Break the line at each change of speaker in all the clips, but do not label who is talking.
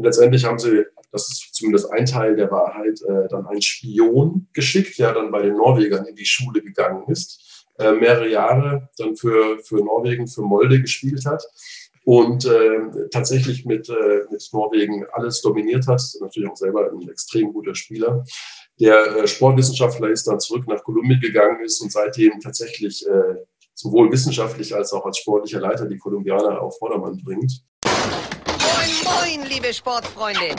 Und letztendlich haben sie, das ist zumindest ein Teil der Wahrheit, äh, dann einen Spion geschickt, der dann bei den Norwegern in die Schule gegangen ist, äh, mehrere Jahre dann für, für Norwegen, für Molde gespielt hat und äh, tatsächlich mit, äh, mit Norwegen alles dominiert hat. Natürlich auch selber ein extrem guter Spieler. Der äh, Sportwissenschaftler ist dann zurück nach Kolumbien gegangen ist und seitdem tatsächlich äh, sowohl wissenschaftlich als auch als sportlicher Leiter die Kolumbianer auf Vordermann bringt.
Moin, liebe Sportfreunde!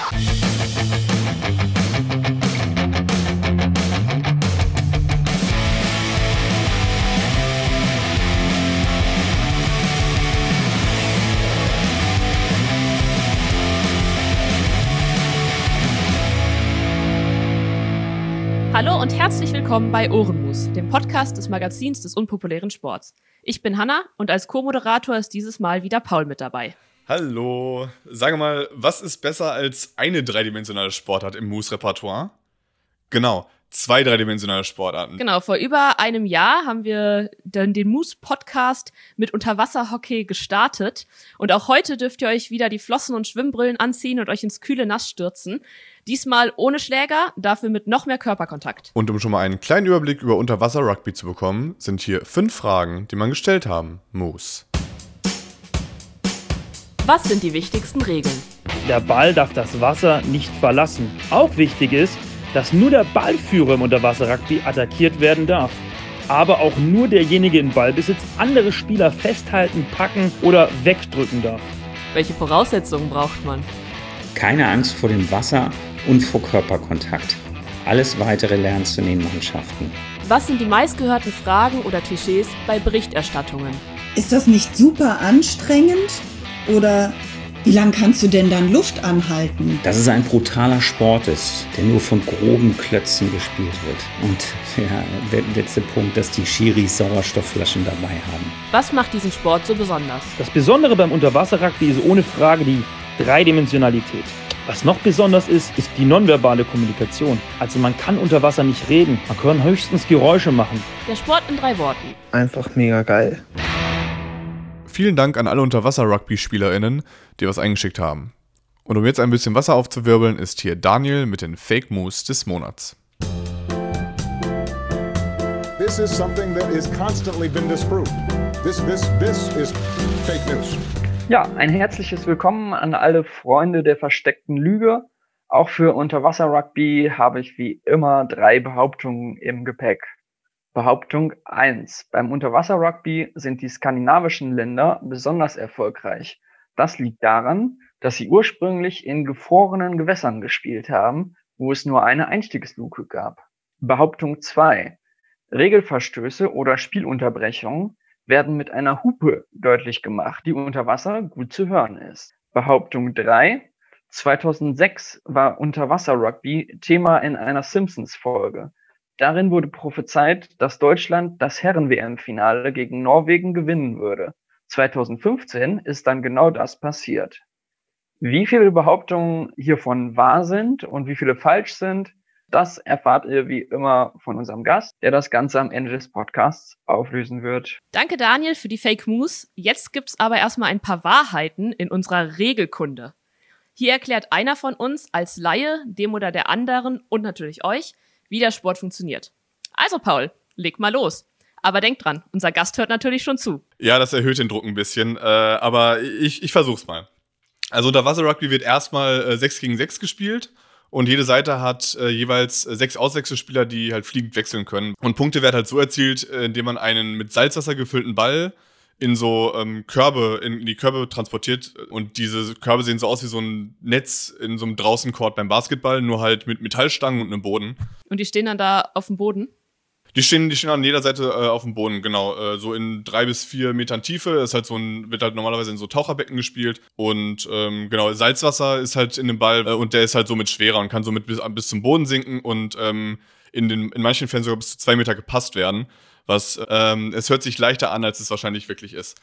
Hallo und herzlich willkommen bei Ohrenmus, dem Podcast des Magazins des unpopulären Sports. Ich bin Hanna und als Co-Moderator ist dieses Mal wieder Paul mit dabei.
Hallo. Sage mal, was ist besser als eine dreidimensionale Sportart im Moose-Repertoire? Genau, zwei dreidimensionale Sportarten.
Genau, vor über einem Jahr haben wir den, den Moose-Podcast mit Unterwasserhockey gestartet. Und auch heute dürft ihr euch wieder die Flossen und Schwimmbrillen anziehen und euch ins kühle Nass stürzen. Diesmal ohne Schläger, dafür mit noch mehr Körperkontakt.
Und um schon mal einen kleinen Überblick über Unterwasser-Rugby zu bekommen, sind hier fünf Fragen, die man gestellt haben muss.
Was sind die wichtigsten Regeln?
Der Ball darf das Wasser nicht verlassen. Auch wichtig ist, dass nur der Ballführer im Unterwasser-Rugby attackiert werden darf. Aber auch nur derjenige in Ballbesitz andere Spieler festhalten, packen oder wegdrücken darf.
Welche Voraussetzungen braucht man?
Keine Angst vor dem Wasser und vor Körperkontakt. Alles weitere lernst du in den Mannschaften.
Was sind die meistgehörten Fragen oder Klischees bei Berichterstattungen?
Ist das nicht super anstrengend? Oder wie lange kannst du denn dann Luft anhalten?
Dass es ein brutaler Sport ist, der nur von groben Klötzen gespielt wird. Und ja, der letzte Punkt, dass die Schiris Sauerstoffflaschen dabei haben.
Was macht diesen Sport so besonders?
Das Besondere beim Unterwasser-Rugby ist ohne Frage die Dreidimensionalität. Was noch besonders ist, ist die nonverbale Kommunikation. Also man kann unter Wasser nicht reden, man kann höchstens Geräusche machen.
Der Sport in drei Worten.
Einfach mega geil.
Vielen Dank an alle Unterwasser-Rugby-SpielerInnen, die was eingeschickt haben. Und um jetzt ein bisschen Wasser aufzuwirbeln, ist hier Daniel mit den Fake Moves des Monats.
This is something that is constantly been disproved. This, this, this is fake news.
Ja, ein herzliches Willkommen an alle Freunde der versteckten Lüge. Auch für Unterwasser-Rugby habe ich wie immer drei Behauptungen im Gepäck. Behauptung 1. Beim Unterwasser-Rugby sind die skandinavischen Länder besonders erfolgreich. Das liegt daran, dass sie ursprünglich in gefrorenen Gewässern gespielt haben, wo es nur eine Einstiegsluke gab. Behauptung 2. Regelverstöße oder Spielunterbrechungen werden mit einer Hupe deutlich gemacht, die unter Wasser gut zu hören ist. Behauptung 3. 2006 war Unterwasser-Rugby Thema in einer Simpsons-Folge. Darin wurde prophezeit, dass Deutschland das Herren-WM-Finale gegen Norwegen gewinnen würde. 2015 ist dann genau das passiert. Wie viele Behauptungen hiervon wahr sind und wie viele falsch sind, das erfahrt ihr wie immer von unserem Gast, der das Ganze am Ende des Podcasts auflösen wird.
Danke, Daniel, für die Fake News. Jetzt gibt's aber erstmal ein paar Wahrheiten in unserer Regelkunde. Hier erklärt einer von uns als Laie, dem oder der anderen und natürlich euch, wie der Sport funktioniert. Also, Paul, leg mal los. Aber denkt dran, unser Gast hört natürlich schon zu.
Ja, das erhöht den Druck ein bisschen, äh, aber ich, ich versuch's mal. Also unter Wasser Rugby wird erstmal äh, 6 gegen 6 gespielt und jede Seite hat äh, jeweils sechs Auswechselspieler, die halt fliegend wechseln können. Und Punkte werden halt so erzielt, äh, indem man einen mit Salzwasser gefüllten Ball in so ähm, Körbe, in, in die Körbe transportiert. Und diese Körbe sehen so aus wie so ein Netz in so einem Draußencourt beim Basketball, nur halt mit Metallstangen und einem Boden.
Und die stehen dann da auf dem Boden?
Die stehen, die stehen an jeder Seite äh, auf dem Boden, genau. Äh, so in drei bis vier Metern Tiefe. Ist halt so ein, wird halt normalerweise in so Taucherbecken gespielt. Und ähm, genau, Salzwasser ist halt in dem Ball äh, und der ist halt somit schwerer und kann somit bis, bis zum Boden sinken und ähm, in, den, in manchen Fällen sogar bis zu zwei Meter gepasst werden. Was ähm, es hört sich leichter an, als es wahrscheinlich wirklich ist.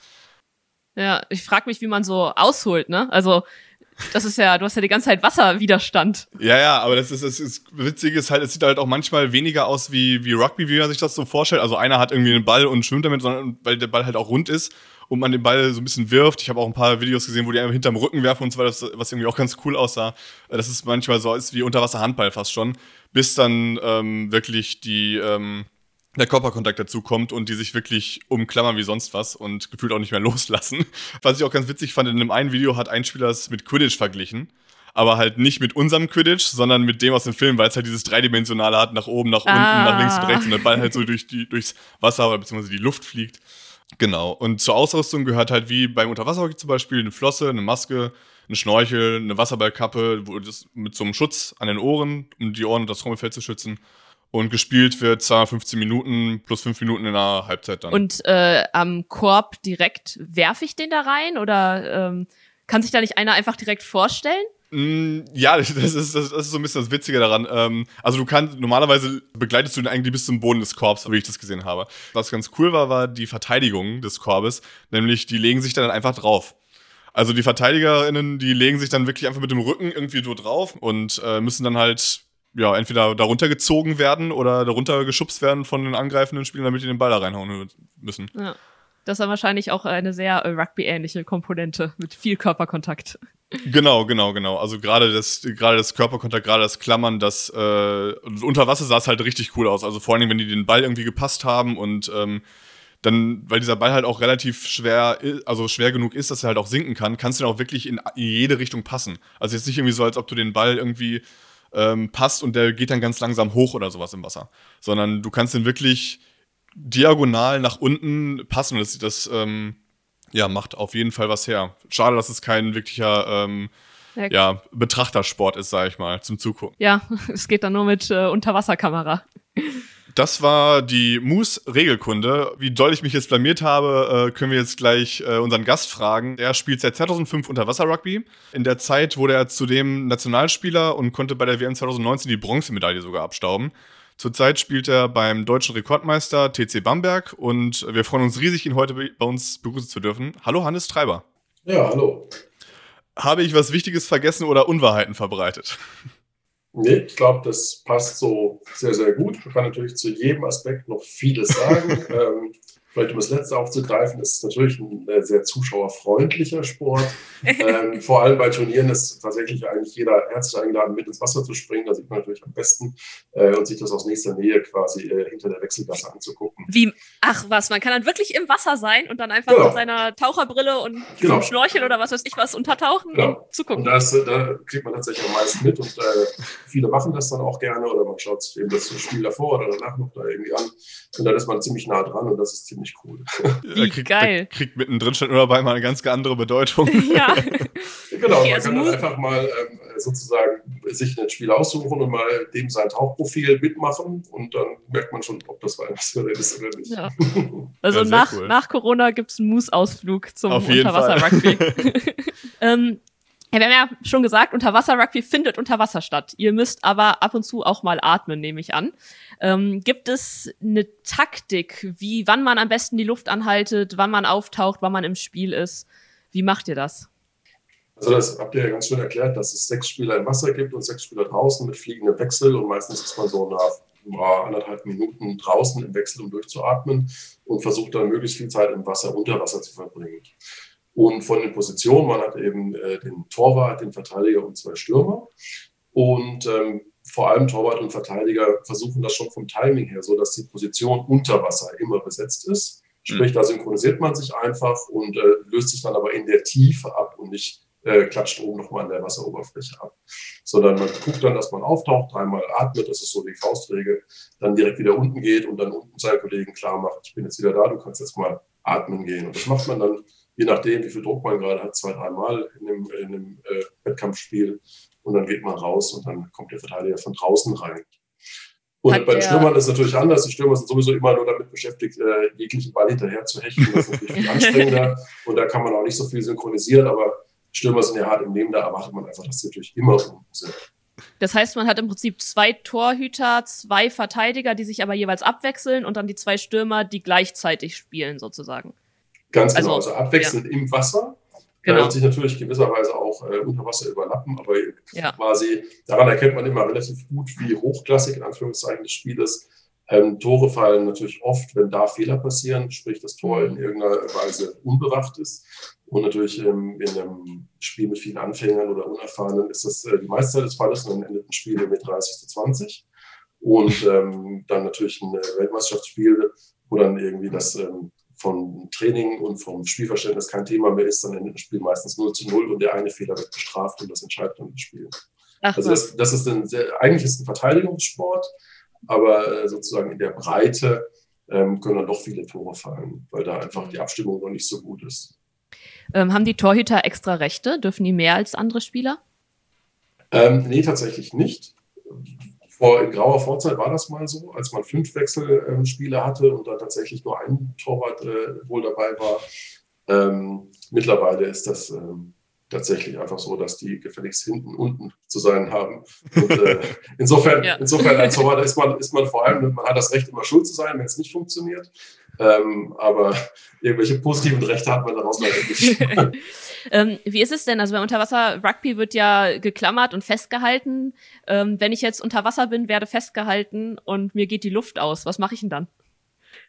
Ja, ich frage mich, wie man so ausholt, ne? Also das ist ja, du hast ja die ganze Zeit Wasserwiderstand.
Ja, ja, aber das ist, das ist Witzige ist halt, es sieht halt auch manchmal weniger aus wie, wie Rugby, wie man sich das so vorstellt. Also einer hat irgendwie einen Ball und schwimmt damit, sondern weil der Ball halt auch rund ist und man den Ball so ein bisschen wirft. Ich habe auch ein paar Videos gesehen, wo die einfach hinterm Rücken werfen und so weiter, was irgendwie auch ganz cool aussah. Das ist manchmal so ist wie Unterwasser-Handball fast schon, bis dann ähm, wirklich die ähm, der Körperkontakt dazu kommt und die sich wirklich umklammern wie sonst was und gefühlt auch nicht mehr loslassen. Was ich auch ganz witzig fand, in einem einen Video hat ein Spieler es mit Quidditch verglichen. Aber halt nicht mit unserem Quidditch, sondern mit dem aus dem Film, weil es halt dieses Dreidimensionale hat, nach oben, nach unten,
Ah.
nach links und rechts und der Ball halt so durch die, durchs Wasser oder beziehungsweise die Luft fliegt. Genau. Und zur Ausrüstung gehört halt wie beim Unterwasserhockey zum Beispiel eine Flosse, eine Maske, ein Schnorchel, eine Wasserballkappe, wo das mit so einem Schutz an den Ohren, um die Ohren und das Trommelfell zu schützen. Und gespielt wird 215 Minuten plus 5 Minuten in der Halbzeit dann.
Und äh, am Korb direkt werfe ich den da rein oder ähm, kann sich da nicht einer einfach direkt vorstellen?
Mm, Ja, das ist, das ist so ein bisschen das Witzige daran. Ähm, also du kannst, normalerweise begleitest du den eigentlich bis zum Boden des Korbs, wie ich das gesehen habe. Was ganz cool war, war die Verteidigung des Korbes, nämlich die legen sich dann einfach drauf. Also die VerteidigerInnen, die legen sich dann wirklich einfach mit dem Rücken irgendwie so drauf und äh, müssen dann halt ja, entweder darunter gezogen werden oder darunter geschubst werden von den angreifenden Spielern, damit die den Ball da reinhauen müssen.
Ja. Das ist dann wahrscheinlich auch eine sehr äh, Rugby-ähnliche Komponente mit viel Körperkontakt.
Genau, genau, genau. Also gerade das, gerade das Körperkontakt, gerade das Klammern, das äh, unter Wasser sah es halt richtig cool aus. Also vor allen Dingen, wenn die den Ball irgendwie gepasst haben und ähm, dann, weil dieser Ball halt auch relativ schwer, also schwer genug ist, dass er halt auch sinken kann, kannst du ihn auch wirklich in jede Richtung passen. Also jetzt nicht irgendwie so, als ob du den Ball irgendwie ähm, passt und der geht dann ganz langsam hoch oder sowas im Wasser, sondern du kannst den wirklich diagonal nach unten passen. Und das, das ähm, ja, macht auf jeden Fall was her. Schade, dass es kein wirklicher ähm,
Ja.
ja, Betrachtersport ist, sag ich mal, zum Zugucken.
Ja, es geht dann nur mit äh, Unterwasserkamera.
Das war die Moose-Regelkunde. Wie doll ich mich jetzt blamiert habe, äh, können wir jetzt gleich äh, unseren Gast fragen. Er spielt seit 2005 Unterwasser-Rugby. In der Zeit wurde er zudem Nationalspieler und konnte bei der WM 2019 die Bronzemedaille sogar abstauben. Zurzeit spielt er beim deutschen Rekordmeister TC Bamberg und wir freuen uns riesig, ihn heute bei uns begrüßen zu dürfen. Hallo Hannes Treiber.
Ja, hallo.
Habe ich was Wichtiges vergessen oder Unwahrheiten verbreitet?
Nee, ich glaube, das passt so sehr, sehr gut. Man kann natürlich zu jedem Aspekt noch vieles sagen. ähm, vielleicht um das Letzte aufzugreifen, ist natürlich ein äh, sehr zuschauerfreundlicher Sport. ähm, vor allem bei Turnieren ist tatsächlich eigentlich jeder herzlich eingeladen, mit ins Wasser zu springen. Da sieht man natürlich am besten äh, und sich das aus nächster Nähe quasi äh, hinter der Wechselgasse anzugucken.
Wie, ach was, man kann dann wirklich im Wasser sein und dann einfach
Genau.
mit seiner Taucherbrille und
Genau.
Schnorchel oder was weiß ich was untertauchen
Genau.
und zugucken.
Und das, da kriegt man tatsächlich am meisten mit und äh, viele machen das dann auch gerne oder man schaut sich eben das Spiel davor oder danach noch da irgendwie an und dann ist man ziemlich nah dran und das ist ziemlich cool.
Wie
Er kriegt,
geil.
er kriegt mittendrin schon immer bei mal eine ganz andere Bedeutung.
ja.
Genau, man
also
kann dann einfach mal ähm, sozusagen sich ein Spiel aussuchen und mal dem sein Tauchprofil mitmachen und dann merkt man schon, ob das was für ist oder nicht.
Ja. Also
Ja,
nach,
cool.
nach Corona gibt es einen Moose-Ausflug zum
Auf jeden
Unterwasser-Rugby. ähm, wir haben ja schon gesagt, Unterwasser-Rugby findet unter Wasser statt. Ihr müsst aber ab und zu auch mal atmen, nehme ich an. Ähm, gibt es eine Taktik, wie wann man am besten die Luft anhaltet, wann man auftaucht, wann man im Spiel ist? Wie macht ihr das?
Also das habt ihr ja ganz schön erklärt, dass es sechs Spieler im Wasser gibt und sechs Spieler draußen mit fliegendem Wechsel und meistens ist man so nach anderthalb Minuten draußen im Wechsel, um durchzuatmen und versucht dann möglichst viel Zeit im Wasser, unter Wasser zu verbringen. Und von den Positionen, man hat eben äh, den Torwart, den Verteidiger und zwei Stürmer. Und ähm, vor allem Torwart und Verteidiger versuchen das schon vom Timing her, so dass die Position unter Wasser immer besetzt ist. Sprich, da synchronisiert man sich einfach und äh, löst sich dann aber in der Tiefe ab und nicht äh, klatscht oben nochmal an der Wasseroberfläche ab. Sondern man guckt dann, dass man auftaucht, dreimal atmet, das ist so die Faustregel, dann direkt wieder unten geht und dann unten seinen Kollegen klar macht, ich bin jetzt wieder da, du kannst jetzt mal atmen gehen. Und das macht man dann, je nachdem, wie viel Druck man gerade hat, zwei, dreimal in einem, in einem äh, Wettkampfspiel. Und dann geht man raus und dann kommt der Verteidiger von draußen rein. Und
Hat
bei Stürmern ist es natürlich anders. Die Stürmer sind sowieso immer nur damit beschäftigt, äh, jeglichen Ball hinterher zu hechten. Das ist natürlich viel anstrengender. Und da kann man auch nicht so viel synchronisieren. Aber Stürmer sind ja hart im Leben, da erwartet man einfach, dass sie natürlich immer unten sind.
Das heißt, man hat im Prinzip zwei Torhüter, zwei Verteidiger, die sich aber jeweils abwechseln und dann die zwei Stürmer, die gleichzeitig spielen, sozusagen.
Ganz genau.
Also,
Also, abwechselnd im Wasser.
Genau.
Da sich natürlich gewisserweise auch äh, unter Wasser überlappen, aber
Ja.
quasi daran erkennt man immer relativ gut, wie hochklassig in Anführungszeichen das Spiel ist. Ähm, Tore fallen natürlich oft, wenn da Fehler passieren, sprich das Tor in irgendeiner Weise unbewacht ist. Und natürlich ähm, in einem Spiel mit vielen Anfängern oder Unerfahrenen ist das äh, die meiste Zeit des Falles und dann endet ein Spiel mit 30 zu 20. Und ähm, dann natürlich ein Weltmeisterschaftsspiel, wo dann irgendwie das ähm, von Training und vom Spielverständnis kein Thema mehr ist, dann endet das Spiel meistens 0 zu 0 und der eine Fehler wird bestraft und das entscheidet dann das Spiel. Ach, also das, das ist ein sehr, eigentlich ist ein Verteidigungssport, aber äh, sozusagen in der Breite ähm, können dann doch viele Tore fallen, weil da einfach die Abstimmung noch nicht so gut ist.
Ähm, haben die Torhüter extra Rechte? Dürfen die mehr als andere Spieler?
Ähm, nee, tatsächlich nicht. Vor, in grauer Vorzeit war das mal so, als man fünf Wechselspiele hatte und da tatsächlich nur ein Torwart äh, wohl dabei war. Ähm, mittlerweile ist das ähm, tatsächlich einfach so, dass die gefälligst hinten unten zu sein haben. Und, äh, insofern, ja. insofern als Torwart ist man, ist man vor allem, man hat das Recht, immer schuld zu sein, wenn es nicht funktioniert. Ähm, aber irgendwelche positiven Rechte hat man daraus leider nicht.
ähm, wie ist es denn? Also beim Unterwasser-Rugby wird ja geklammert und festgehalten. Ähm, wenn ich jetzt unter Wasser bin, werde festgehalten und mir geht die Luft aus. Was mache ich denn dann?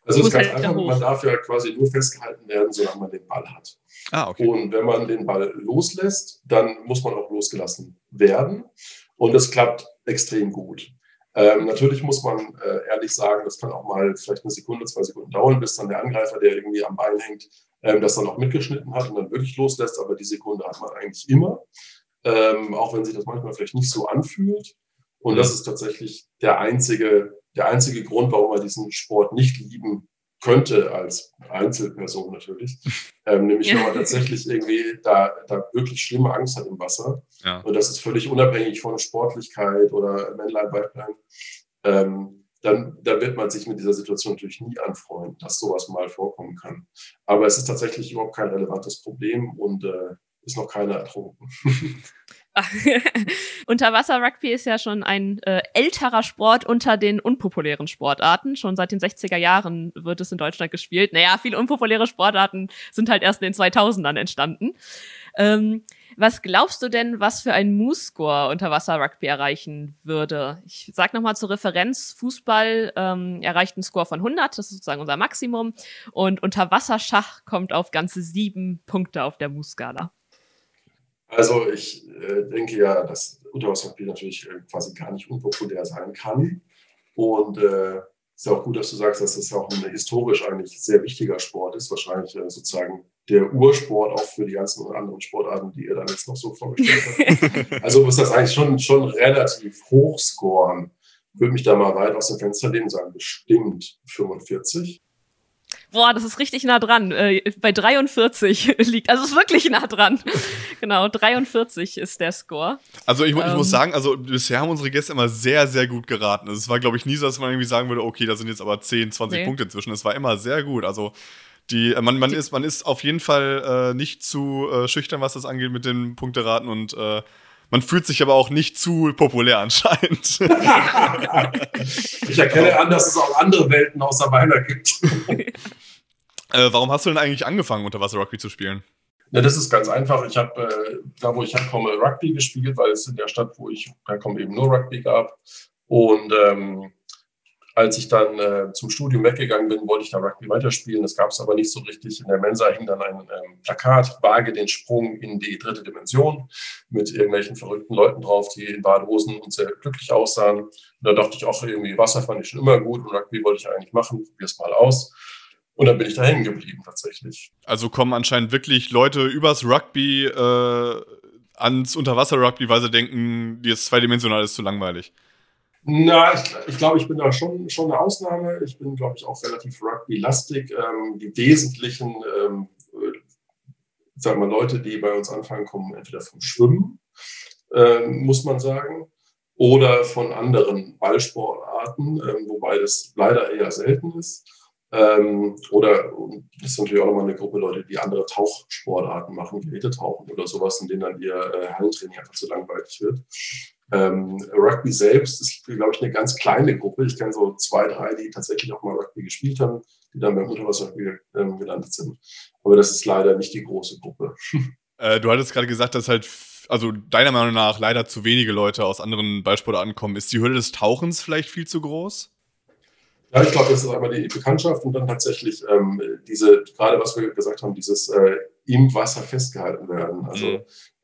Also es ist ganz halt einfach, man darf ja quasi nur festgehalten werden, solange man den Ball hat. Ah, okay. Und wenn man den Ball loslässt, dann muss man auch losgelassen werden. Und das klappt extrem gut. Ähm, natürlich muss man äh, ehrlich sagen, das kann auch mal vielleicht eine Sekunde, zwei Sekunden dauern, bis dann der Angreifer, der irgendwie am Bein hängt, ähm, das dann auch mitgeschnitten hat und dann wirklich loslässt. Aber die Sekunde hat man eigentlich immer, ähm, auch wenn sich das manchmal vielleicht nicht so anfühlt. Und das ist tatsächlich der einzige, der einzige Grund, warum man diesen Sport nicht lieben könnte als Einzelperson natürlich. Ähm, nämlich ja. wenn man tatsächlich irgendwie da, da wirklich schlimme Angst hat im Wasser. Ja. Und das ist völlig unabhängig von Sportlichkeit oder Männlein, Weiblein. Ähm, dann, dann wird man sich mit dieser Situation natürlich nie anfreunden, dass sowas mal vorkommen kann. Aber es ist tatsächlich überhaupt kein relevantes Problem und äh, ist noch keiner ertrunken.
Unterwasser-Rugby ist ja schon ein äh, älterer Sport unter den unpopulären Sportarten. Schon seit den 60er Jahren wird es in Deutschland gespielt. Naja, viele unpopuläre Sportarten sind halt erst in den 2000ern entstanden. Ähm, was glaubst du denn, was für ein Moose-Score Unterwasser-Rugby erreichen würde? Ich sag nochmal zur Referenz, Fußball ähm, erreicht einen Score von 100, das ist sozusagen unser Maximum. Und Unterwasserschach kommt auf ganze sieben Punkte auf der Moose-Skala.
Also ich äh, denke ja, dass Unterwasserspiel natürlich äh, quasi gar nicht unpopulär sein kann. Und äh, ist ja auch gut, dass du sagst, dass das ja auch ein historisch eigentlich sehr wichtiger Sport ist. Wahrscheinlich äh, sozusagen der Ursport auch für die ganzen anderen Sportarten, die ihr dann jetzt noch so vorgestellt habt. also muss das eigentlich schon, schon relativ hoch scoren. Würde mich da mal weit aus dem Fenster lehnen und sagen, bestimmt 45.
Boah, das ist richtig nah dran. Äh, bei 43 liegt, also ist wirklich nah dran. genau, 43 ist der Score.
Also ich, ich ähm, muss sagen, also bisher haben unsere Gäste immer sehr, sehr gut geraten. Also es war, glaube ich, nie so, dass man irgendwie sagen würde, okay, da sind jetzt aber 10, 20 nee. Punkte zwischen. Es war immer sehr gut. Also die, äh, man, man, ist, man ist auf jeden Fall äh, nicht zu äh, schüchtern, was das angeht mit den Punkteraten und äh, man fühlt sich aber auch nicht zu populär anscheinend.
ich erkenne an, dass es auch andere Welten außer meiner gibt.
äh, warum hast du denn eigentlich angefangen, Unterwasser-Rugby zu spielen?
Na, das ist ganz einfach. Ich habe äh, da, wo ich herkomme, Rugby gespielt, weil es in der Stadt, wo ich herkomme, eben nur Rugby gab. Und ähm, als ich dann äh, zum Studium weggegangen bin, wollte ich da Rugby weiterspielen. Das gab es aber nicht so richtig. In der Mensa hing dann ein ähm, Plakat, wage den Sprung in die dritte Dimension mit irgendwelchen verrückten Leuten drauf, die in Badehosen und sehr glücklich aussahen. Und da dachte ich auch irgendwie, Wasser fand ich schon immer gut und Rugby wollte ich eigentlich machen, probier es mal aus. Und dann bin ich da hängen geblieben tatsächlich.
Also kommen anscheinend wirklich Leute übers Rugby äh, ans Unterwasser-Rugby, weil sie denken, das zweidimensional ist zu langweilig.
Na, ich, ich glaube, ich bin da schon, schon eine Ausnahme. Ich bin, glaube ich, auch relativ rugby-lastig. Ähm, die wesentlichen, ähm, äh, sagen wir Leute, die bei uns anfangen, kommen entweder vom Schwimmen, ähm, muss man sagen, oder von anderen Ballsportarten, ähm, wobei das leider eher selten ist. Ähm, oder das ist natürlich auch nochmal eine Gruppe Leute, die andere Tauchsportarten machen, Gerätetauchen oder sowas, in denen dann ihr äh, Hallentraining einfach zu langweilig wird. Ähm, Rugby selbst ist, glaube ich, eine ganz kleine Gruppe. Ich kenne so zwei, drei, die tatsächlich auch mal Rugby gespielt haben, die dann beim Unterwasser-Rugby ähm, gelandet sind. Aber das ist leider nicht die große Gruppe.
Äh, du hattest gerade gesagt, dass halt, also deiner Meinung nach leider zu wenige Leute aus anderen Ballsportarten kommen. Ist die Hürde des Tauchens vielleicht viel zu groß?
Ja, ich glaube, das ist einmal die Bekanntschaft und dann tatsächlich ähm, diese, gerade was wir gesagt haben, dieses äh, im Wasser festgehalten werden. Also mhm.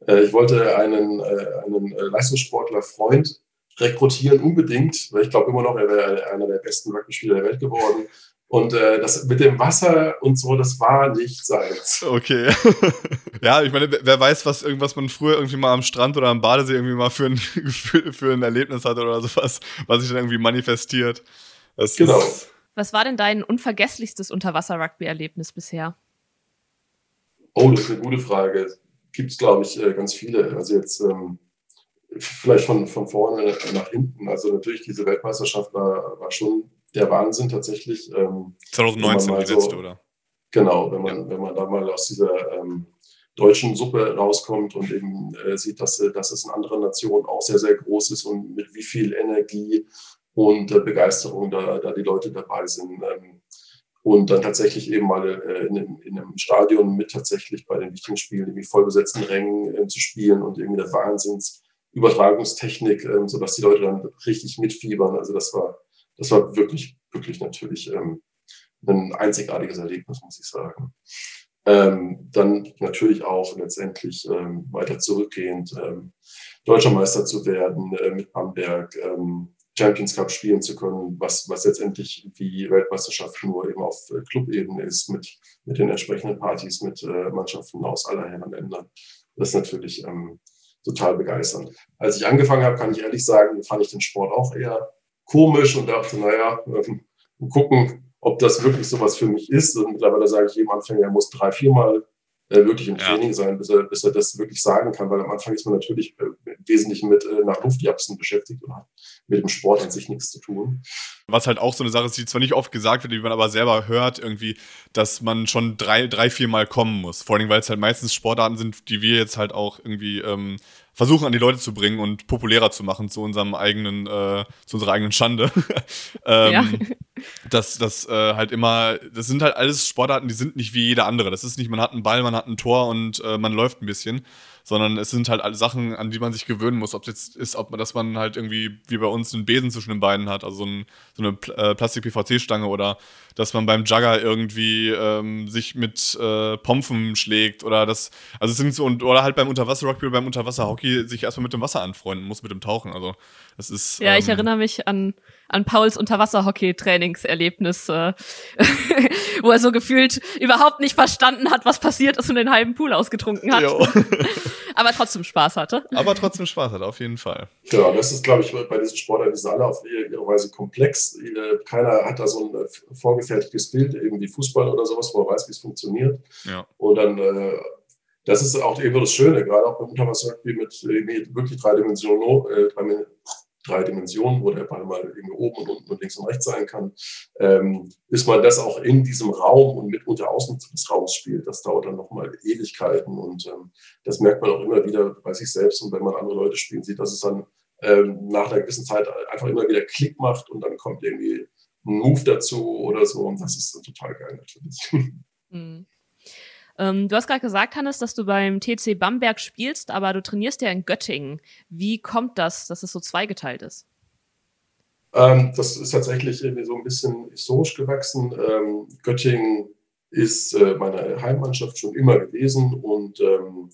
äh, ich wollte einen, äh, einen äh, Leistungssportler, Freund rekrutieren unbedingt, weil ich glaube immer noch, er wäre einer der besten Rugby-Spieler der Welt geworden. Und äh, das mit dem Wasser und so, das war nicht seins.
Okay. ja, ich meine, wer weiß, was irgendwas man früher irgendwie mal am Strand oder am Badesee irgendwie mal für ein, für, für ein Erlebnis hatte oder sowas, was sich dann irgendwie manifestiert.
Das genau.
Was war denn dein unvergesslichstes Unterwasser-Rugby-Erlebnis bisher?
Oh, das ist eine gute Frage. Gibt es, glaube ich, äh, ganz viele. Also jetzt ähm, vielleicht von, von vorne nach hinten. Also natürlich, diese Weltmeisterschaft war, war schon der Wahnsinn tatsächlich. Ähm,
2019 die letzte, oder?
Genau, wenn man, ja. wenn man da mal aus dieser ähm, deutschen Suppe rauskommt und eben äh, sieht, dass, äh, dass es in anderen Nationen auch sehr, sehr groß ist und mit wie viel Energie und äh, Begeisterung da, da die Leute dabei sind. Ähm, und dann tatsächlich eben mal äh, in, in, einem Stadion mit tatsächlich bei den wichtigen Spielen irgendwie vollbesetzten Rängen äh, zu spielen und irgendwie der Wahnsinnsübertragungstechnik, äh, sodass die Leute dann richtig mitfiebern. Also das war, das war wirklich, wirklich natürlich ähm, ein einzigartiges Erlebnis, muss ich sagen. Ähm, dann natürlich auch letztendlich ähm, weiter zurückgehend ähm, deutscher Meister zu werden äh, mit Bamberg, ähm, Champions Cup spielen zu können, was, was letztendlich wie Weltmeisterschaft nur eben auf äh, Clubebene ist, mit, mit den entsprechenden Partys, mit äh, Mannschaften aus aller Herren Ländern. Das ist natürlich ähm, total begeisternd. Als ich angefangen habe, kann ich ehrlich sagen, fand ich den Sport auch eher komisch und dachte, naja, ähm, gucken, ob das wirklich sowas für mich ist. Und mittlerweile sage ich jedem Anfänger, er muss drei, viermal äh, wirklich im Training ja. sein, bis er, bis er das wirklich sagen kann, weil am Anfang ist man natürlich äh, wesentlich mit äh, nach Luftjapsen beschäftigt und hat mit dem Sport an sich nichts zu tun.
Was halt auch so eine Sache ist, die zwar nicht oft gesagt wird, die man aber selber hört, irgendwie, dass man schon drei, drei vier Mal kommen muss. Vor allem, weil es halt meistens Sportarten sind, die wir jetzt halt auch irgendwie ähm, versuchen an die Leute zu bringen und populärer zu machen zu unserem eigenen, äh, zu unserer eigenen Schande. ähm, ja. dass das äh, halt immer, das sind halt alles Sportarten, die sind nicht wie jede andere. Das ist nicht, man hat einen Ball, man hat ein Tor und äh, man läuft ein bisschen, sondern es sind halt alle Sachen, an die man sich gewöhnen muss. Ob es jetzt ist, ob man, dass man halt irgendwie wie bei uns einen Besen zwischen den Beinen hat, also so, ein, so eine äh, Plastik-PVC-Stange oder dass man beim Jugger irgendwie ähm, sich mit äh, Pompen schlägt oder das, also es sind so, und, oder halt beim Unterwasser-Rugby oder beim Unterwasser-Hockey sich erstmal mit dem Wasser anfreunden muss, mit dem Tauchen. Also das ist.
Ja, ähm, ich erinnere mich an an Pauls Unterwasser-Hockey-Trainingserlebnis, äh, wo er so gefühlt überhaupt nicht verstanden hat, was passiert ist und den halben Pool ausgetrunken hat. Aber trotzdem Spaß hatte.
Aber trotzdem Spaß hatte, auf jeden Fall.
Genau, das ist, glaube ich, bei diesen Sportarten, die sind alle auf ihre Weise komplex. Keiner hat da so ein äh, vorgefertigtes Bild, irgendwie Fußball oder sowas, wo er weiß, wie es funktioniert.
Ja.
Und dann äh, das ist auch eben das Schöne, gerade auch beim Unterwasser-Rugby mit, mit wirklich drei Dimensionen, äh, drei, Dimensionen, wo der Ball mal irgendwie oben und unten und links und rechts sein kann, ähm, bis man das auch in diesem Raum und mit unter Ausnutzung des Raums spielt. Das dauert dann nochmal Ewigkeiten und ähm, das merkt man auch immer wieder bei sich selbst und wenn man andere Leute spielen sieht, dass es dann ähm, nach einer gewissen Zeit einfach immer wieder Klick macht und dann kommt irgendwie ein Move dazu oder so und das ist total geil natürlich. Mhm.
Ähm, du hast gerade gesagt, Hannes, dass du beim TC Bamberg spielst, aber du trainierst ja in Göttingen. Wie kommt das, dass es so zweigeteilt ist?
Ähm, das ist tatsächlich irgendwie so ein bisschen historisch gewachsen. Ähm, Göttingen ist äh, meine Heimmannschaft schon immer gewesen und ähm,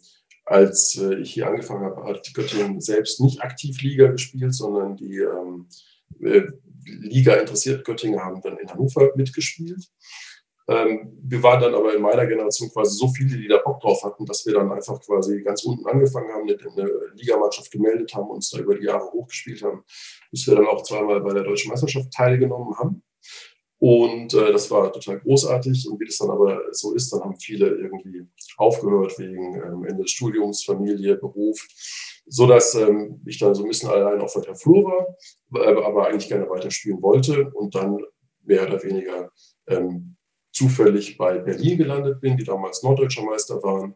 als äh, ich hier angefangen habe, hat Göttingen selbst nicht aktiv Liga gespielt, sondern die ähm, äh, Liga interessiert Göttingen haben dann in Hannover mitgespielt. Ähm, wir waren dann aber in meiner Generation quasi so viele, die da Bock drauf hatten, dass wir dann einfach quasi ganz unten angefangen haben, eine, Ligamannschaft gemeldet haben, uns da über die Jahre hochgespielt haben, bis wir dann auch zweimal bei der Deutschen Meisterschaft teilgenommen haben. Und äh, das war total großartig. Und wie das dann aber so ist, dann haben viele irgendwie aufgehört wegen ähm, Ende des Studiums, Familie, Beruf, so dass ähm, ich dann so ein bisschen allein auf der Flur war, aber eigentlich gerne weiterspielen wollte und dann mehr oder weniger ähm, zufällig bei Berlin gelandet bin, die damals norddeutscher Meister waren,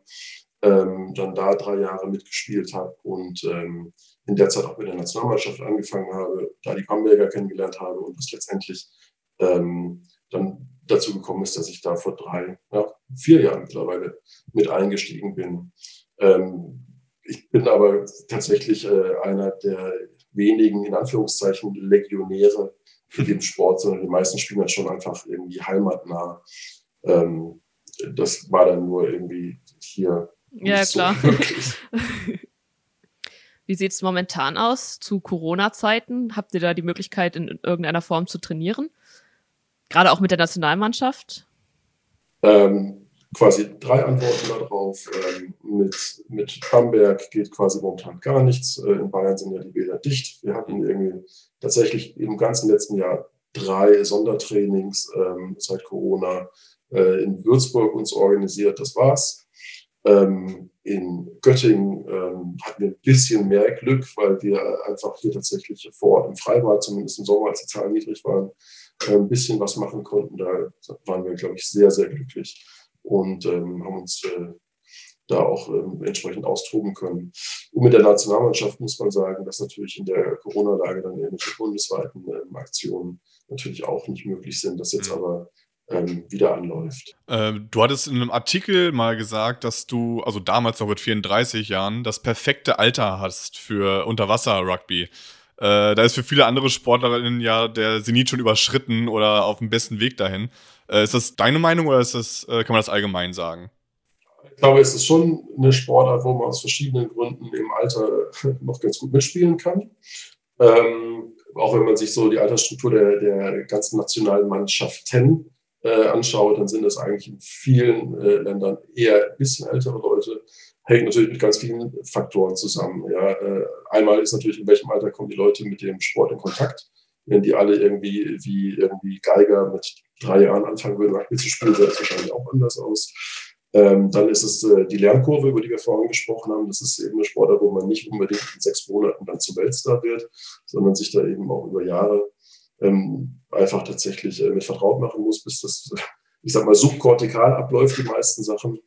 ähm, dann da drei Jahre mitgespielt habe und ähm, in der Zeit auch mit der Nationalmannschaft angefangen habe, da die Bamberger kennengelernt habe und das letztendlich ähm, dann dazu gekommen ist, dass ich da vor drei, ja, vier Jahren mittlerweile mit eingestiegen bin. Ähm, ich bin aber tatsächlich äh, einer der wenigen, in Anführungszeichen, Legionäre, in dem Sport, sondern die meisten spielen halt schon einfach irgendwie heimatnah. Ähm, das war dann nur irgendwie hier.
Ja,
so
klar.
wirklich.
Wie sieht es momentan aus zu Corona-Zeiten? Habt ihr da die Möglichkeit, in irgendeiner Form zu trainieren? Gerade auch mit der Nationalmannschaft?
Ähm, quasi drei Antworten darauf. Ähm, mit, mit Bamberg geht quasi momentan gar nichts. Äh, in Bayern sind ja die Bäder dicht. Wir hatten irgendwie tatsächlich im ganzen letzten Jahr drei Sondertrainings ähm, seit Corona äh, in Würzburg uns organisiert. Das war's. Ähm, in Göttingen ähm, hatten wir ein bisschen mehr Glück, weil wir einfach hier tatsächlich vor Ort im Freibad, zumindest im Sommer, als die Zahlen niedrig waren, äh, ein bisschen was machen konnten. Da waren wir, glaube ich, sehr, sehr glücklich und ähm, haben uns äh, da auch ähm, entsprechend austoben können. Und mit der Nationalmannschaft muss man sagen, dass natürlich in der Corona-Lage dann irgendwelche bundesweiten ähm, Aktionen natürlich auch nicht möglich sind, das jetzt aber ähm, wieder anläuft.
Ähm, du hattest in einem Artikel mal gesagt, dass du, also damals noch mit 34 Jahren, das perfekte Alter hast für Unterwasser-Rugby. Äh, da ist für viele andere Sportlerinnen ja der Zenit schon überschritten oder auf dem besten Weg dahin. Äh, ist das deine Meinung oder ist das, äh, kann man das allgemein sagen?
Ich glaube, es ist schon eine Sportart, wo man aus verschiedenen Gründen im Alter noch ganz gut mitspielen kann. Ähm, auch wenn man sich so die Altersstruktur der, der ganzen nationalen Mannschaften äh, anschaut, dann sind das eigentlich in vielen äh, Ländern eher ein bisschen ältere Leute. Hängt natürlich mit ganz vielen Faktoren zusammen. Ja. Äh, einmal ist natürlich, in welchem Alter kommen die Leute mit dem Sport in Kontakt. Wenn die alle irgendwie wie irgendwie Geiger mit drei Jahren anfangen würden, Rugby zu spielen, sähe das wahrscheinlich auch anders aus. Ähm, dann ist es äh, die Lernkurve, über die wir vorhin gesprochen haben. Das ist eben eine Sportart, wo man nicht unbedingt in sechs Monaten dann zum Weltstar wird, sondern sich da eben auch über Jahre ähm, einfach tatsächlich äh, mit vertraut machen muss, bis das, ich sag mal, subkortikal abläuft, die meisten Sachen.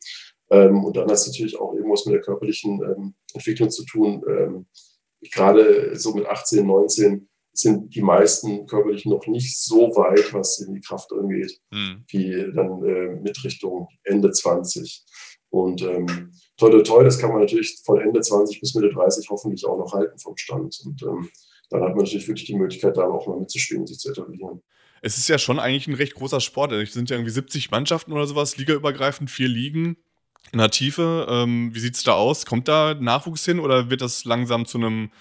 Ähm, und dann hat es natürlich auch irgendwas mit der körperlichen ähm, Entwicklung zu tun. Ähm, gerade so mit 18, 19 sind die meisten körperlich noch nicht so weit, was in die Kraft angeht,
Hm.
wie dann äh, mit Richtung Ende 20. Und ähm, toi, toi, toi, das kann man natürlich von Ende 20 bis Mitte 30 hoffentlich auch noch halten vom Stand. Und ähm, dann hat man natürlich wirklich die Möglichkeit, da auch mal mitzuspielen sich zu etablieren.
Es ist ja schon eigentlich ein recht großer Sport. Es sind ja irgendwie 70 Mannschaften oder sowas, ligaübergreifend, vier Ligen in der Tiefe. Ähm, wie sieht's da aus? Kommt da Nachwuchs hin oder wird das langsam zu einem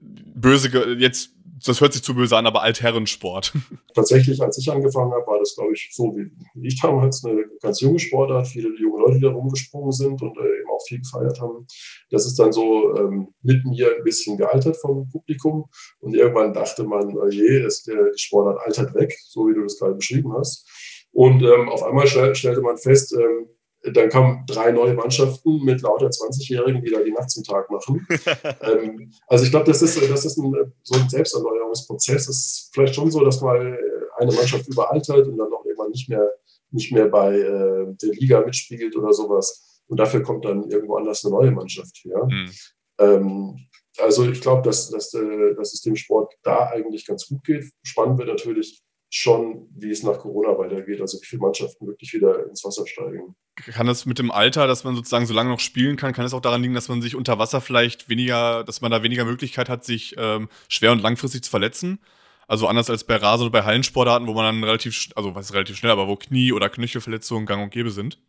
böse, jetzt, das hört sich zu böse an, aber Altherrensport?
Tatsächlich, als ich angefangen habe, war das, glaube ich, so wie ich damals eine ganz junge Sportart, viele junge Leute, die da rumgesprungen sind und äh, eben auch viel gefeiert haben. Das ist dann so ähm, mit mir ein bisschen gealtert vom Publikum und irgendwann dachte man, oh je, ist der, die Sportart altert weg, so wie du das gerade beschrieben hast. Und ähm, auf einmal stell, stellte man fest, ähm, dann kamen drei neue Mannschaften mit lauter 20-Jährigen, die da die Nacht zum Tag machen. ähm, also ich glaube, das ist, das ist ein, so ein Selbsterneuerungsprozess. Es ist vielleicht schon so, dass mal eine Mannschaft überaltert und dann auch irgendwann nicht mehr, nicht mehr bei äh, der Liga mitspielt oder sowas. Und dafür kommt dann irgendwo anders eine neue Mannschaft her.
Hm.
Ähm, also ich glaube, dass, dass, äh, dass es dem Sport da eigentlich ganz gut geht. Spannend wird natürlich schon, wie es nach Corona weitergeht, also wie viele Mannschaften wirklich wieder ins Wasser steigen.
Kann das mit dem Alter, dass man sozusagen so lange noch spielen kann, kann es auch daran liegen, dass man sich unter Wasser vielleicht weniger, dass man da weniger Möglichkeit hat, sich ähm, schwer und langfristig zu verletzen? Also anders als bei Rasen- oder bei Hallensportarten, wo man dann relativ, also was relativ schnell, aber wo Knie- oder Knöchelverletzungen gang und gäbe sind.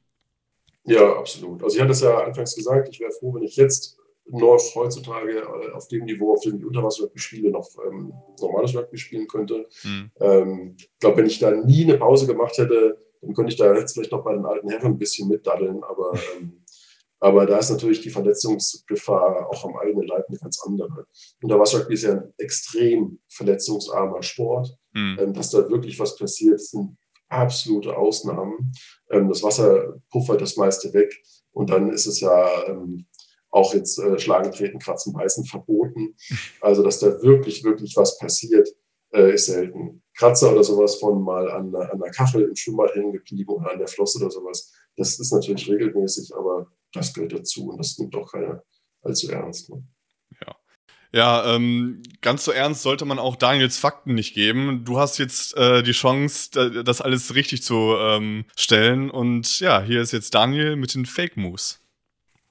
Ja, absolut. Also ich hatte es ja anfangs gesagt, ich wäre froh, wenn ich jetzt noch heutzutage äh, auf dem Niveau, auf dem die Unterwasser-Rugby spiele, noch ähm, normales Rugby spielen könnte.
Hm.
Ähm, ich glaube, wenn ich da nie eine Pause gemacht hätte, dann könnte ich da jetzt vielleicht noch bei den alten Herren ein bisschen mitdaddeln, aber, ähm, aber da ist natürlich die Verletzungsgefahr auch am eigenen Leib eine ganz andere. Unterwasser-Rugby ist ja ein extrem verletzungsarmer Sport.
Hm.
Ähm, dass da wirklich was passiert, sind absolute Ausnahmen. Ähm, das Wasser puffert das meiste weg und dann ist es ja ähm, auch jetzt äh, Schlagen, Treten, Kratzen, Beißen verboten. Also, dass da wirklich, wirklich was passiert, äh, ist selten. Kratzer oder sowas von mal an, der- an der Kachel im Schwimmbad hängen geblieben oder an der Flosse oder sowas, das ist natürlich regelmäßig, aber das gehört dazu und das nimmt auch keiner allzu ernst. Ne?
Ja, ähm, ganz so ernst sollte man auch Daniels Fakten nicht geben. Du hast jetzt äh, die Chance, da- das alles richtig zu ähm, stellen. Und ja, hier ist jetzt Daniel mit den Fake Moves.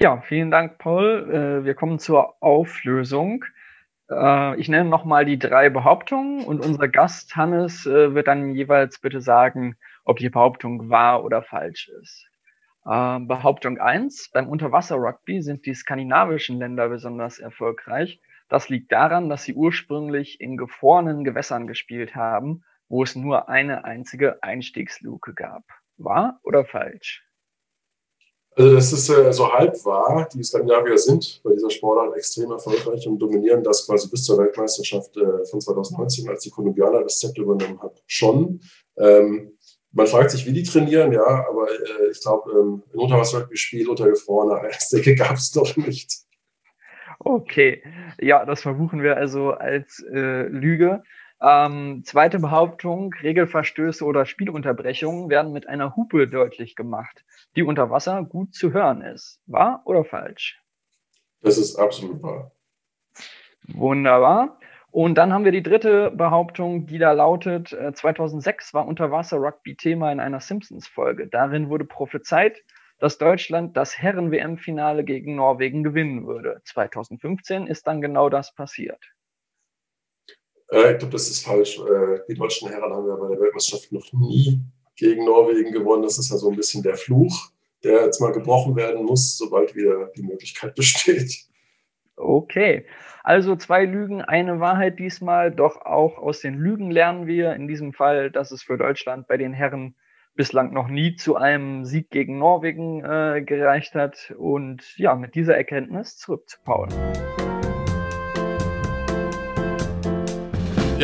Ja, vielen Dank, Paul. Äh, wir kommen zur Auflösung. Äh, ich nenne nochmal die drei Behauptungen und unser Gast Hannes äh, wird dann jeweils bitte sagen, ob die Behauptung wahr oder falsch ist. Äh, Behauptung 1. Beim Unterwasser-Rugby sind die skandinavischen Länder besonders erfolgreich. Das liegt daran, dass sie ursprünglich in gefrorenen Gewässern gespielt haben, wo es nur eine einzige Einstiegsluke gab. Wahr oder falsch?
Also das ist äh, so halb wahr. Die Skandinavier sind bei dieser Sportart extrem erfolgreich und dominieren das quasi bis zur Weltmeisterschaft äh, von 2019, als die Kolumbianer das Zepter übernommen haben, schon. Ähm, man fragt sich, wie die trainieren, ja, aber äh, ich glaube, ähm, ein Unterwasser-Spiel unter Eisdecke gab es doch nicht.
Okay, ja, das verbuchen wir also als äh, Lüge. Ähm, zweite Behauptung, Regelverstöße oder Spielunterbrechungen werden mit einer Hupe deutlich gemacht, die unter Wasser gut zu hören ist. Wahr oder falsch?
Das ist absolut wahr.
Wunderbar. Und dann haben wir die dritte Behauptung, die da lautet, 2006 äh, war Unterwasser-Rugby Thema in einer Simpsons-Folge. Darin wurde prophezeit, dass Deutschland das Herren-WM-Finale gegen Norwegen gewinnen würde. 2015 ist dann genau das passiert.
Äh, ich glaube, das ist falsch. Äh, die deutschen Herren haben ja bei der Weltmeisterschaft noch nie gegen Norwegen gewonnen. Das ist ja so ein bisschen der Fluch, der jetzt mal gebrochen werden muss, sobald wieder die Möglichkeit besteht.
Okay, also zwei Lügen, eine Wahrheit diesmal. Doch auch aus den Lügen lernen wir in diesem Fall, dass es für Deutschland bei den Herren bislang noch nie zu einem Sieg gegen Norwegen äh, gereicht hat. Und ja, mit dieser Erkenntnis zurück zu Paul.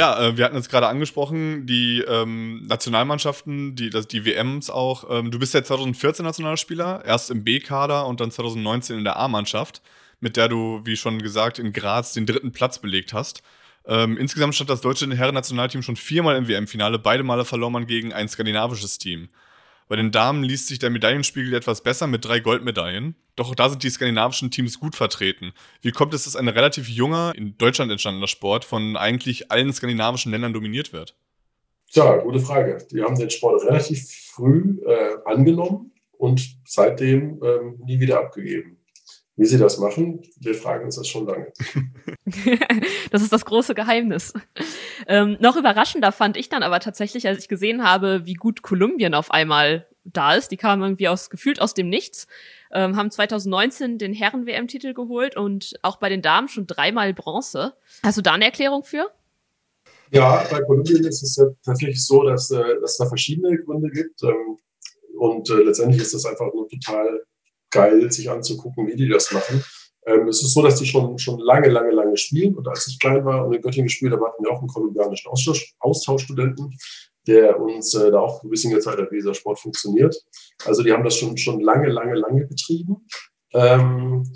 Ja, äh, wir hatten es gerade angesprochen, die ähm, Nationalmannschaften, die, die WMs auch. Ähm, du bist ja 2014 Nationalspieler, erst im B-Kader und dann 2019 in der A-Mannschaft, mit der du, wie schon gesagt, in Graz den dritten Platz belegt hast. Ähm, insgesamt stand das deutsche Herren-Nationalteam schon viermal im WM-Finale. Beide Male verlor man gegen ein skandinavisches Team. Bei den Damen liest sich der Medaillenspiegel etwas besser mit drei Goldmedaillen. Doch auch da sind die skandinavischen Teams gut vertreten. Wie kommt es, dass ein relativ junger, in Deutschland entstandener Sport von eigentlich allen skandinavischen Ländern dominiert wird?
Tja, gute Frage. Die haben den Sport relativ früh äh, angenommen und seitdem ähm, nie wieder abgegeben. Wie sie das machen, wir fragen uns das schon lange.
das ist das große Geheimnis. Ähm, noch überraschender fand ich dann aber tatsächlich, als ich gesehen habe, wie gut Kolumbien auf einmal da ist. Die kamen irgendwie aus, gefühlt aus dem Nichts, ähm, haben 2019 den Herren-WM-Titel geholt und auch bei den Damen schon dreimal Bronze. Hast du da eine Erklärung für?
Ja, bei Kolumbien ist es ja tatsächlich so, dass, äh, dass es da verschiedene Gründe gibt. Ähm, und äh, letztendlich ist es einfach nur total geil, sich anzugucken, wie die das machen. Ähm, es ist so, dass die schon, schon lange, lange, lange spielen. Und als ich klein war und in Göttingen gespielt habe, hatten wir auch einen kolumbianischen Austausch, Austauschstudenten, der uns äh, da auch ein bisschen gezeigt hat, wie dieser Sport funktioniert. Also die haben das schon, schon lange, lange, lange betrieben. Ähm,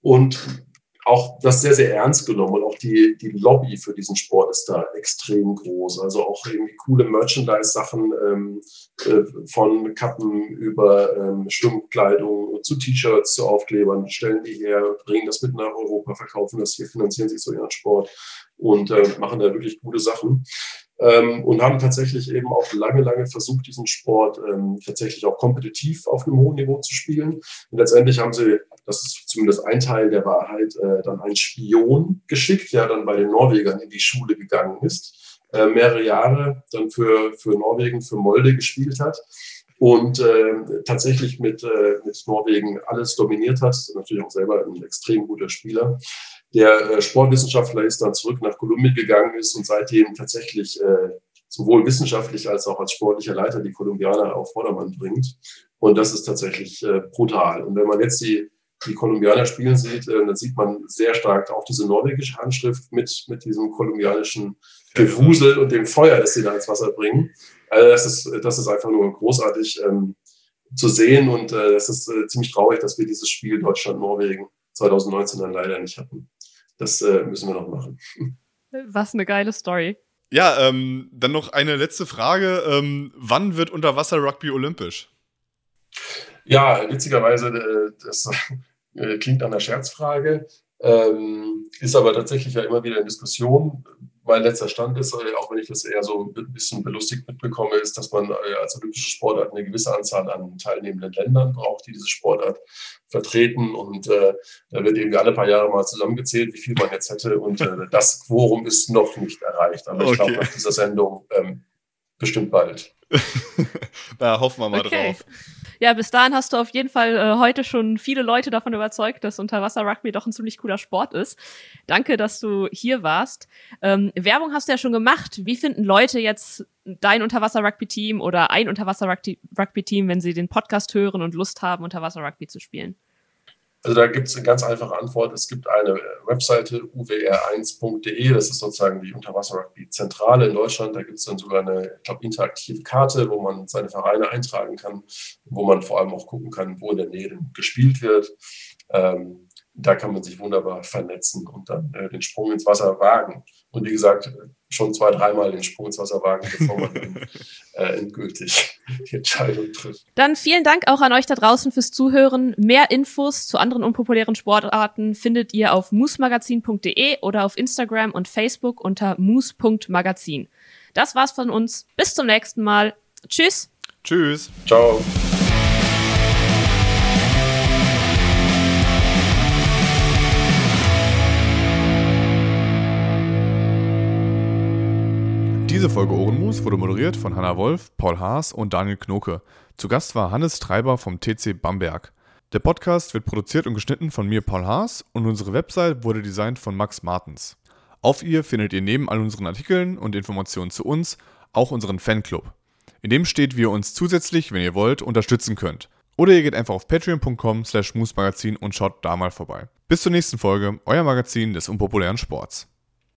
und auch das sehr, sehr ernst genommen und auch die, die Lobby für diesen Sport ist da extrem groß. Also auch irgendwie coole Merchandise-Sachen ähm, äh, von Kappen über ähm, Schwimmkleidung zu T-Shirts, zu Aufklebern, stellen die her, bringen das mit nach Europa, verkaufen das hier, finanzieren sich so ihren Sport und äh, machen da wirklich gute Sachen ähm, und haben tatsächlich eben auch lange, lange versucht, diesen Sport ähm, tatsächlich auch kompetitiv auf einem hohen Niveau zu spielen. Und letztendlich haben sie, das ist zumindest ein Teil der Wahrheit, äh, dann einen Spion geschickt, der dann bei den Norwegern in die Schule gegangen ist, äh, mehrere Jahre dann für, für Norwegen, für Molde gespielt hat und äh, tatsächlich mit, äh, mit Norwegen alles dominiert hat. Natürlich auch selber ein extrem guter Spieler der äh, Sportwissenschaftler ist dann zurück nach Kolumbien gegangen ist und seitdem tatsächlich äh, sowohl wissenschaftlich als auch als sportlicher Leiter die Kolumbianer auf Vordermann bringt. Und das ist tatsächlich äh, brutal. Und wenn man jetzt die, die Kolumbianer spielen sieht, äh, dann sieht man sehr stark auch diese norwegische Handschrift mit, mit diesem kolumbianischen Gewusel und dem Feuer, das sie da ins Wasser bringen. Also das, ist, das ist einfach nur großartig ähm, zu sehen und äh, das ist äh, ziemlich traurig, dass wir dieses Spiel Deutschland-Norwegen 2019 dann leider nicht hatten. Das äh, müssen wir noch machen.
Was eine geile Story.
Ja, ähm, dann noch eine letzte Frage. Ähm, wann wird Unterwasser-Rugby olympisch?
Ja, witzigerweise, äh, das äh, klingt an der Scherzfrage, ähm, ist aber tatsächlich ja immer wieder in Diskussion. mein letzter Stand ist, äh, auch wenn ich das eher so ein bisschen belustigt mitbekomme, ist, dass man äh, als olympische Sportart eine gewisse Anzahl an teilnehmenden Ländern braucht, die diese Sportart vertreten. Und äh, da wird irgendwie alle paar Jahre mal zusammengezählt, wie viel man jetzt hätte. Und äh, das Quorum ist noch nicht erreicht. Aber ich okay. glaube, nach dieser Sendung ähm, bestimmt bald.
da hoffen wir mal
okay.
drauf.
Ja, bis dahin hast du auf jeden Fall äh, heute schon viele Leute davon überzeugt, dass Unterwasser-Rugby doch ein ziemlich cooler Sport ist. Danke, dass du hier warst. Ähm, Werbung hast du ja schon gemacht. Wie finden Leute jetzt dein Unterwasser-Rugby-Team oder ein Unterwasser-Rugby-Team, wenn sie den Podcast hören und Lust haben, Unterwasser-Rugby zu spielen?
Also da gibt es eine ganz einfache Antwort. Es gibt eine Webseite uwr1.de, das ist sozusagen die Unterwasser-Rugby-Zentrale in Deutschland. Da gibt es dann sogar eine, ich glaube, interaktive Karte, wo man seine Vereine eintragen kann, wo man vor allem auch gucken kann, wo in der Nähe gespielt wird. Ähm, da kann man sich wunderbar vernetzen und dann äh, den Sprung ins Wasser wagen. Und wie gesagt, schon zwei, dreimal den Sprung ins Wasser wagen, bevor man dann, äh, endgültig die Entscheidung trifft.
Dann vielen Dank auch an euch da draußen fürs Zuhören. Mehr Infos zu anderen unpopulären Sportarten findet ihr auf moosmagazin.de oder auf Instagram und Facebook unter moos.magazin. Das war's von uns. Bis zum nächsten Mal. Tschüss.
Tschüss.
Ciao.
Diese Folge Ohrenmus wurde moderiert von Hanna Wolf, Paul Haas und Daniel Knoke. Zu Gast war Hannes Treiber vom TC Bamberg. Der Podcast wird produziert und geschnitten von mir, Paul Haas, und unsere Website wurde designt von Max Martens. Auf ihr findet ihr neben all unseren Artikeln und Informationen zu uns auch unseren Fanclub. In dem steht, wie ihr uns zusätzlich, wenn ihr wollt, unterstützen könnt. Oder ihr geht einfach auf patreon.com slash und schaut da mal vorbei. Bis zur nächsten Folge, euer Magazin des unpopulären Sports.